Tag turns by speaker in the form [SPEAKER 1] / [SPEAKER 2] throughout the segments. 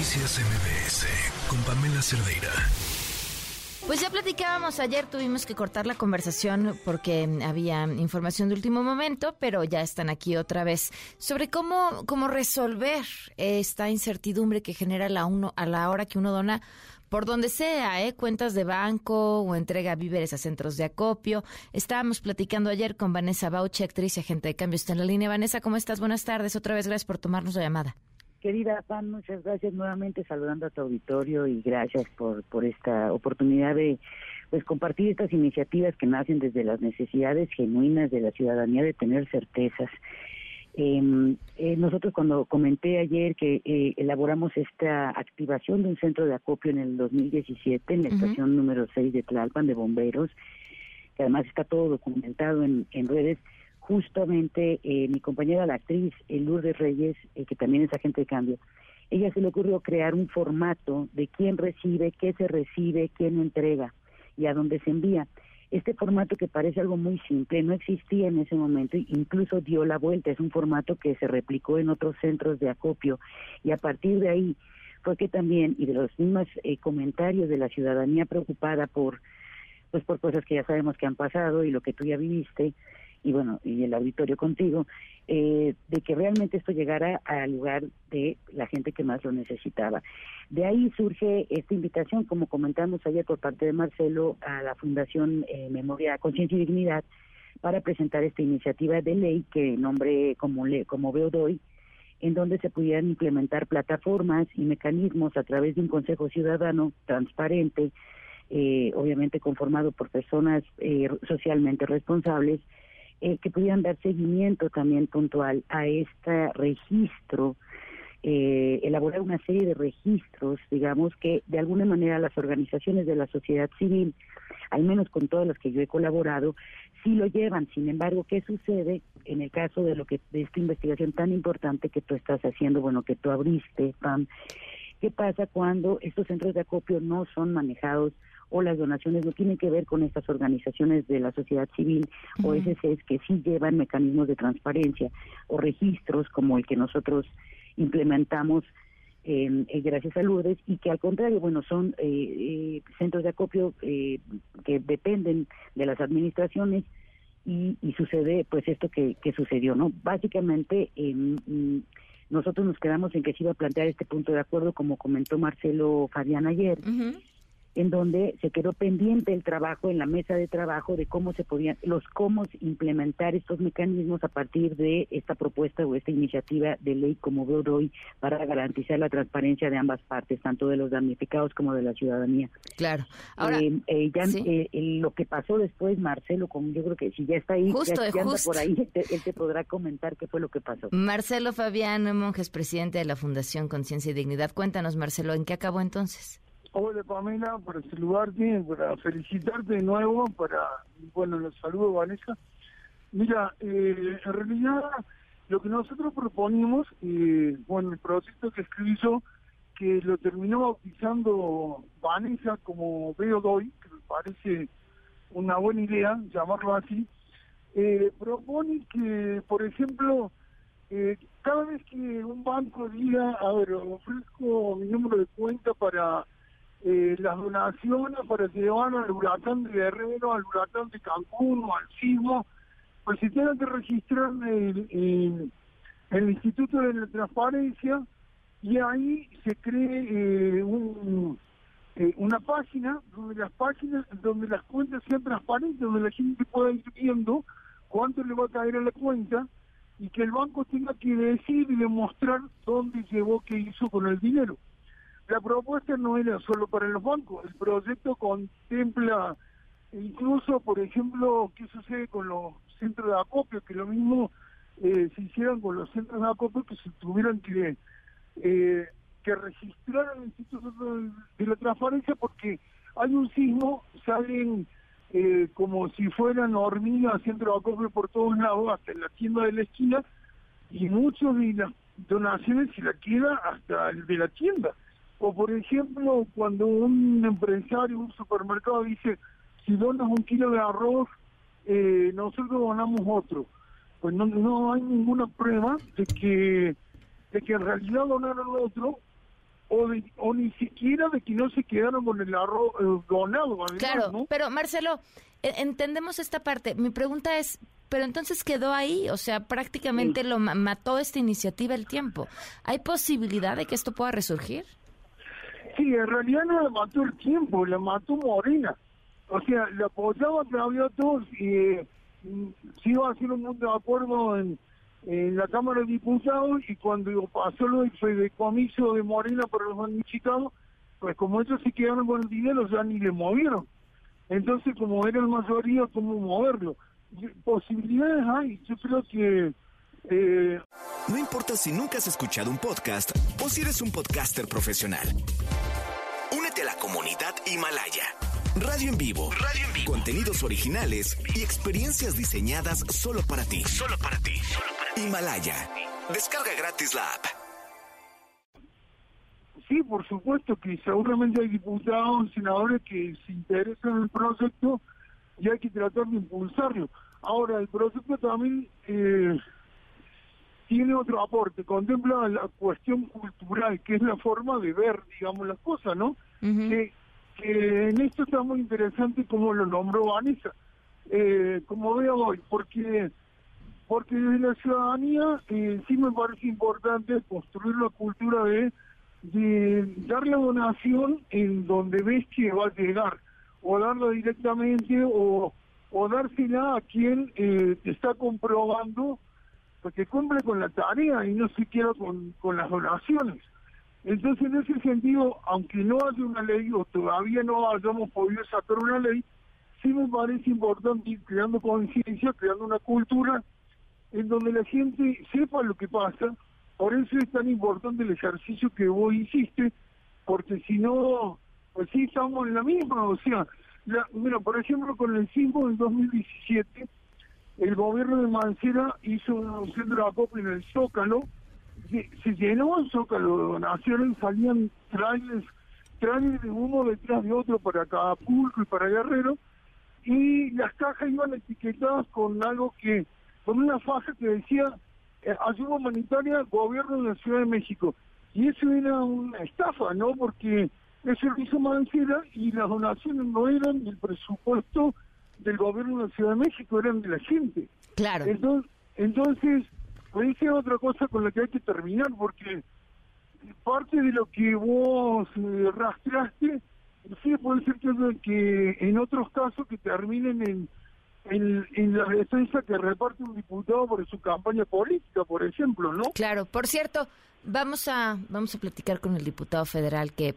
[SPEAKER 1] Noticias MBS con Pamela Cerdeira.
[SPEAKER 2] Pues ya platicábamos ayer, tuvimos que cortar la conversación porque había información de último momento, pero ya están aquí otra vez sobre cómo, cómo resolver esta incertidumbre que genera la uno, a la hora que uno dona por donde sea, ¿eh? cuentas de banco o entrega víveres a centros de acopio. Estábamos platicando ayer con Vanessa Bauchi, actriz y agente de cambio. Está en la línea. Vanessa, ¿cómo estás? Buenas tardes. Otra vez, gracias por tomarnos la llamada.
[SPEAKER 3] Querida Pan, muchas gracias nuevamente saludando a tu auditorio y gracias por, por esta oportunidad de pues compartir estas iniciativas que nacen desde las necesidades genuinas de la ciudadanía de tener certezas. Em, eh, nosotros cuando comenté ayer que eh, elaboramos esta activación de un centro de acopio en el 2017 en la estación número 6 de Tlalpan de bomberos, que además está todo documentado en, en redes, justamente eh, mi compañera la actriz Lourdes Reyes, eh, que también es agente de cambio, ella se le ocurrió crear un formato de quién recibe, qué se recibe, quién entrega y a dónde se envía. Este formato que parece algo muy simple no existía en ese momento, incluso dio la vuelta, es un formato que se replicó en otros centros de acopio y a partir de ahí fue que también, y de los mismos eh, comentarios de la ciudadanía preocupada por pues por cosas que ya sabemos que han pasado y lo que tú ya viviste, y bueno, y el auditorio contigo, eh, de que realmente esto llegara al lugar de la gente que más lo necesitaba. De ahí surge esta invitación, como comentamos ayer por parte de Marcelo, a la Fundación eh, Memoria, Conciencia y Dignidad, para presentar esta iniciativa de ley que nombre como, le, como veo doy, en donde se pudieran implementar plataformas y mecanismos a través de un Consejo Ciudadano transparente, eh, obviamente conformado por personas eh, socialmente responsables, eh, que pudieran dar seguimiento también puntual a este registro, eh, elaborar una serie de registros, digamos, que de alguna manera las organizaciones de la sociedad civil, al menos con todas las que yo he colaborado, sí lo llevan. Sin embargo, ¿qué sucede en el caso de lo que de esta investigación tan importante que tú estás haciendo, bueno, que tú abriste, Pam? ¿Qué pasa cuando estos centros de acopio no son manejados o las donaciones no tienen que ver con estas organizaciones de la sociedad civil o SCs que sí llevan mecanismos de transparencia o registros como el que nosotros implementamos eh, gracias a Lourdes y que al contrario, bueno, son eh, eh, centros de acopio que dependen de las administraciones y, sucede pues esto que, sucedió, ¿no? Básicamente mm, nosotros nos quedamos en que se iba a plantear este punto de acuerdo como comentó Marcelo Fabián ayer en donde se quedó pendiente el trabajo en la mesa de trabajo de cómo se podían, los cómo implementar estos mecanismos a partir de esta propuesta o esta iniciativa de ley como veo hoy para garantizar la transparencia de ambas partes, tanto de los damnificados como de la ciudadanía.
[SPEAKER 2] Claro. Ahora,
[SPEAKER 3] eh, eh, ya, eh, lo que pasó después, Marcelo, como yo creo que si ya está ahí,
[SPEAKER 2] justo,
[SPEAKER 3] ya, por ahí, él te podrá comentar qué fue lo que pasó.
[SPEAKER 2] Marcelo Fabián Monjes, presidente de la Fundación Conciencia y Dignidad. Cuéntanos, Marcelo, ¿en qué acabó entonces?
[SPEAKER 4] Hola Pamela, para saludarte, para felicitarte de nuevo, para, bueno, los saludo Vanessa. Mira, eh, en realidad lo que nosotros proponimos, eh, bueno, el proyecto que escribí yo, que lo terminó bautizando Vanessa como veo doy, que me parece una buena idea llamarlo así, eh, propone que, por ejemplo, eh, cada vez que un banco diga, a ver, ofrezco mi número de cuenta para eh, las donaciones para llevar al huracán de Guerrero, al huracán de Cancún o al sismo, pues se tienen que registrar en el, Instituto de la Transparencia y ahí se cree eh, un, eh, una página donde las páginas, donde las cuentas sean transparentes, donde la gente pueda ir viendo cuánto le va a caer a la cuenta y que el banco tenga que decir y demostrar dónde llevó, qué hizo con el dinero. La propuesta no era solo para los bancos, el proyecto contempla incluso, por ejemplo, qué sucede con los centros de acopio, que lo mismo eh, se hicieron con los centros de acopio que se tuvieron que, eh, que registrar al de la Transparencia porque hay un sismo, salen eh, como si fueran hormigas centros de acopio por todos lados, hasta en la tienda de la esquina, y muchos de las donaciones se la queda hasta el de la tienda. O por ejemplo, cuando un empresario, un supermercado dice, si donas un kilo de arroz, eh, nosotros donamos otro. Pues no, no hay ninguna prueba de que, de que en realidad donaron otro o, o ni siquiera de que no se quedaron con el arroz eh, donado.
[SPEAKER 2] claro, pero Marcelo, e, entendemos esta parte. Mi pregunta es, pero entonces quedó ahí, o sea, prácticamente lo mató esta iniciativa el tiempo. ¿Hay posibilidad de que esto pueda resurgir?
[SPEAKER 4] Sí, en realidad no la mató el tiempo, la mató Morena. O sea, la apoyaba Claudia todos y eh, se iba a hacer un de acuerdo en, la Cámara de Diputados y cuando pasó lo del de Morena para los municipales, pues como ellos se quedaron con el dinero ya ni le movieron. Entonces, como era el mayoría, ¿cómo moverlo? Posibilidades hay, yo creo que... Eh...
[SPEAKER 1] No importa si nunca has escuchado un podcast o si eres un podcaster profesional. Únete a la comunidad Himalaya. Radio en vivo. Radio en vivo. Contenidos originales y experiencias diseñadas solo para ti. Solo para ti. Himalaya. Descarga gratis la app.
[SPEAKER 4] Sí, por supuesto que seguramente hay diputados, senadores que se interesan en el proyecto y hay que tratar de impulsarlo. Ahora, el proyecto también eh, tiene otro aporte, contempla la cuestión cultural, que es la forma de ver, digamos, las cosas, ¿no? que, en esto está muy interesante como lo nombró Vanessa, eh, como veo hoy, porque porque desde la ciudadanía eh, sí me parece importante construir la cultura de, de dar la donación en donde ves que va a llegar, o darla directamente o, o dársela a quien eh, te está comprobando porque cumple con la tarea y no siquiera con, con las donaciones. Entonces, en ese sentido, aunque no haya una ley o todavía no hayamos podido sacar una ley, sí me parece importante ir creando conciencia, creando una cultura en donde la gente sepa lo que pasa. Por eso es tan importante el ejercicio que vos hiciste, porque si no, pues sí estamos en la misma. O sea, la, mira, por ejemplo, con el 5 del 2017, el gobierno de Mancera hizo un centro de acopio en el Zócalo, se llenó el Zócalo de donaciones, salían trajes, trajes de uno detrás de otro para Acapulco y para Guerrero, y las cajas iban etiquetadas con algo que con una faja que decía eh, ayuda humanitaria gobierno de la Ciudad de México. Y eso era una estafa, ¿no? Porque eso lo hizo Mancera y las donaciones no eran del presupuesto del gobierno de la Ciudad de México, eran de la gente.
[SPEAKER 2] Claro.
[SPEAKER 4] Entonces, entonces pues otra cosa con la que hay que terminar, porque parte de lo que vos eh, rastreaste, sí puede ser que, que en otros casos que terminen en en, la defensa que reparte un diputado por su campaña política, por ejemplo, ¿no?
[SPEAKER 2] Claro, por cierto, vamos a vamos a platicar con el diputado federal que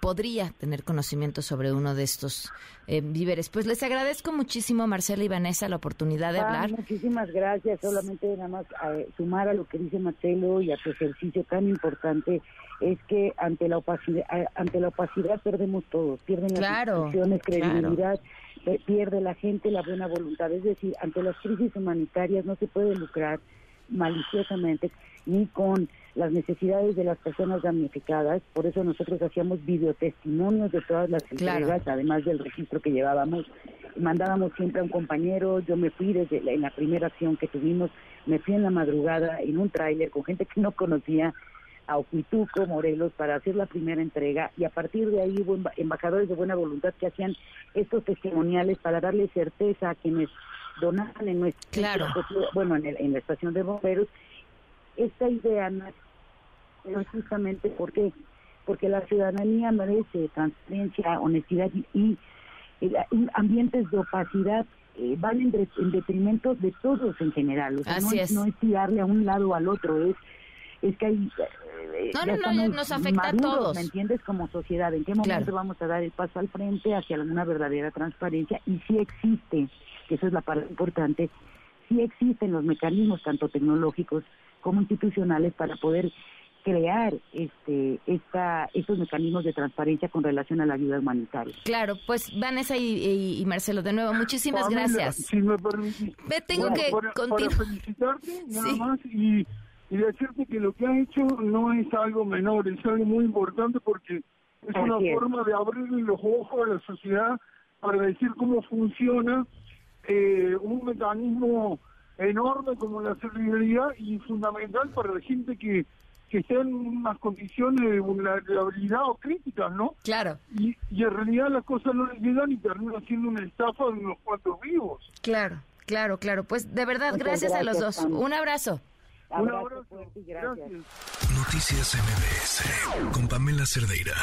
[SPEAKER 2] podría tener conocimiento sobre uno de estos eh, víveres. Pues les agradezco muchísimo, Marcela y Vanessa, la oportunidad de ah, hablar.
[SPEAKER 3] Muchísimas gracias. Solamente nada más eh, sumar a lo que dice Marcelo y a tu ejercicio tan importante es que ante la opacidad, ante la opacidad perdemos todos, pierden las instituciones, credibilidad pierde la gente la buena voluntad. Es decir, ante las crisis humanitarias no se puede lucrar maliciosamente ni con las necesidades de las personas damnificadas. Por eso nosotros hacíamos videotestimonios de todas las entregas, además del registro que llevábamos. Mandábamos siempre a un compañero. Yo me fui desde en la primera acción que tuvimos, me fui en la madrugada en un tráiler con gente que no conocía a Oquituco, Morelos, para hacer la primera entrega y a partir de ahí hubo embajadores de buena voluntad que hacían estos testimoniales para darle certeza a quienes donaban en nuestro,
[SPEAKER 2] claro.
[SPEAKER 3] bueno, en, la estación de bomberos. Esta idea no es justamente porque porque la ciudadanía merece transparencia, honestidad y, ambientes de opacidad eh, van en, detrimento de todos en general. O sea, no, es. no es tirarle a un lado o al otro, es es que hay
[SPEAKER 2] no, no, no, nos afecta a todos.
[SPEAKER 3] ¿Me entiendes? Como sociedad, ¿en qué momento vamos a dar el paso al frente hacia alguna verdadera transparencia? Y si existe, que eso es la parte importante, si existen los mecanismos tanto tecnológicos como institucionales para poder crear este esta estos mecanismos de transparencia con relación a la ayuda humanitaria.
[SPEAKER 2] Claro, pues Vanessa y, Marcelo de nuevo muchísimas gracias.
[SPEAKER 4] Si me Me
[SPEAKER 2] tengo que
[SPEAKER 4] continuar. felicitarte nada más y y decirte que lo que ha hecho no es algo menor, es algo muy importante porque es una forma de abrirle los ojos a la sociedad para decir cómo funciona eh, un mecanismo enorme como la solidaridad y fundamental para la gente que, que estén en unas condiciones de vulnerabilidad o críticas, ¿no?
[SPEAKER 2] Claro.
[SPEAKER 4] Y, y en realidad las cosas no les llegan y terminan siendo una estafa de unos cuantos vivos.
[SPEAKER 2] Claro, claro, claro. Pues de verdad, gracias, a los dos. Un abrazo.
[SPEAKER 4] Un abrazo. Gracias.
[SPEAKER 5] Noticias MBS con Pamela Cerdeira.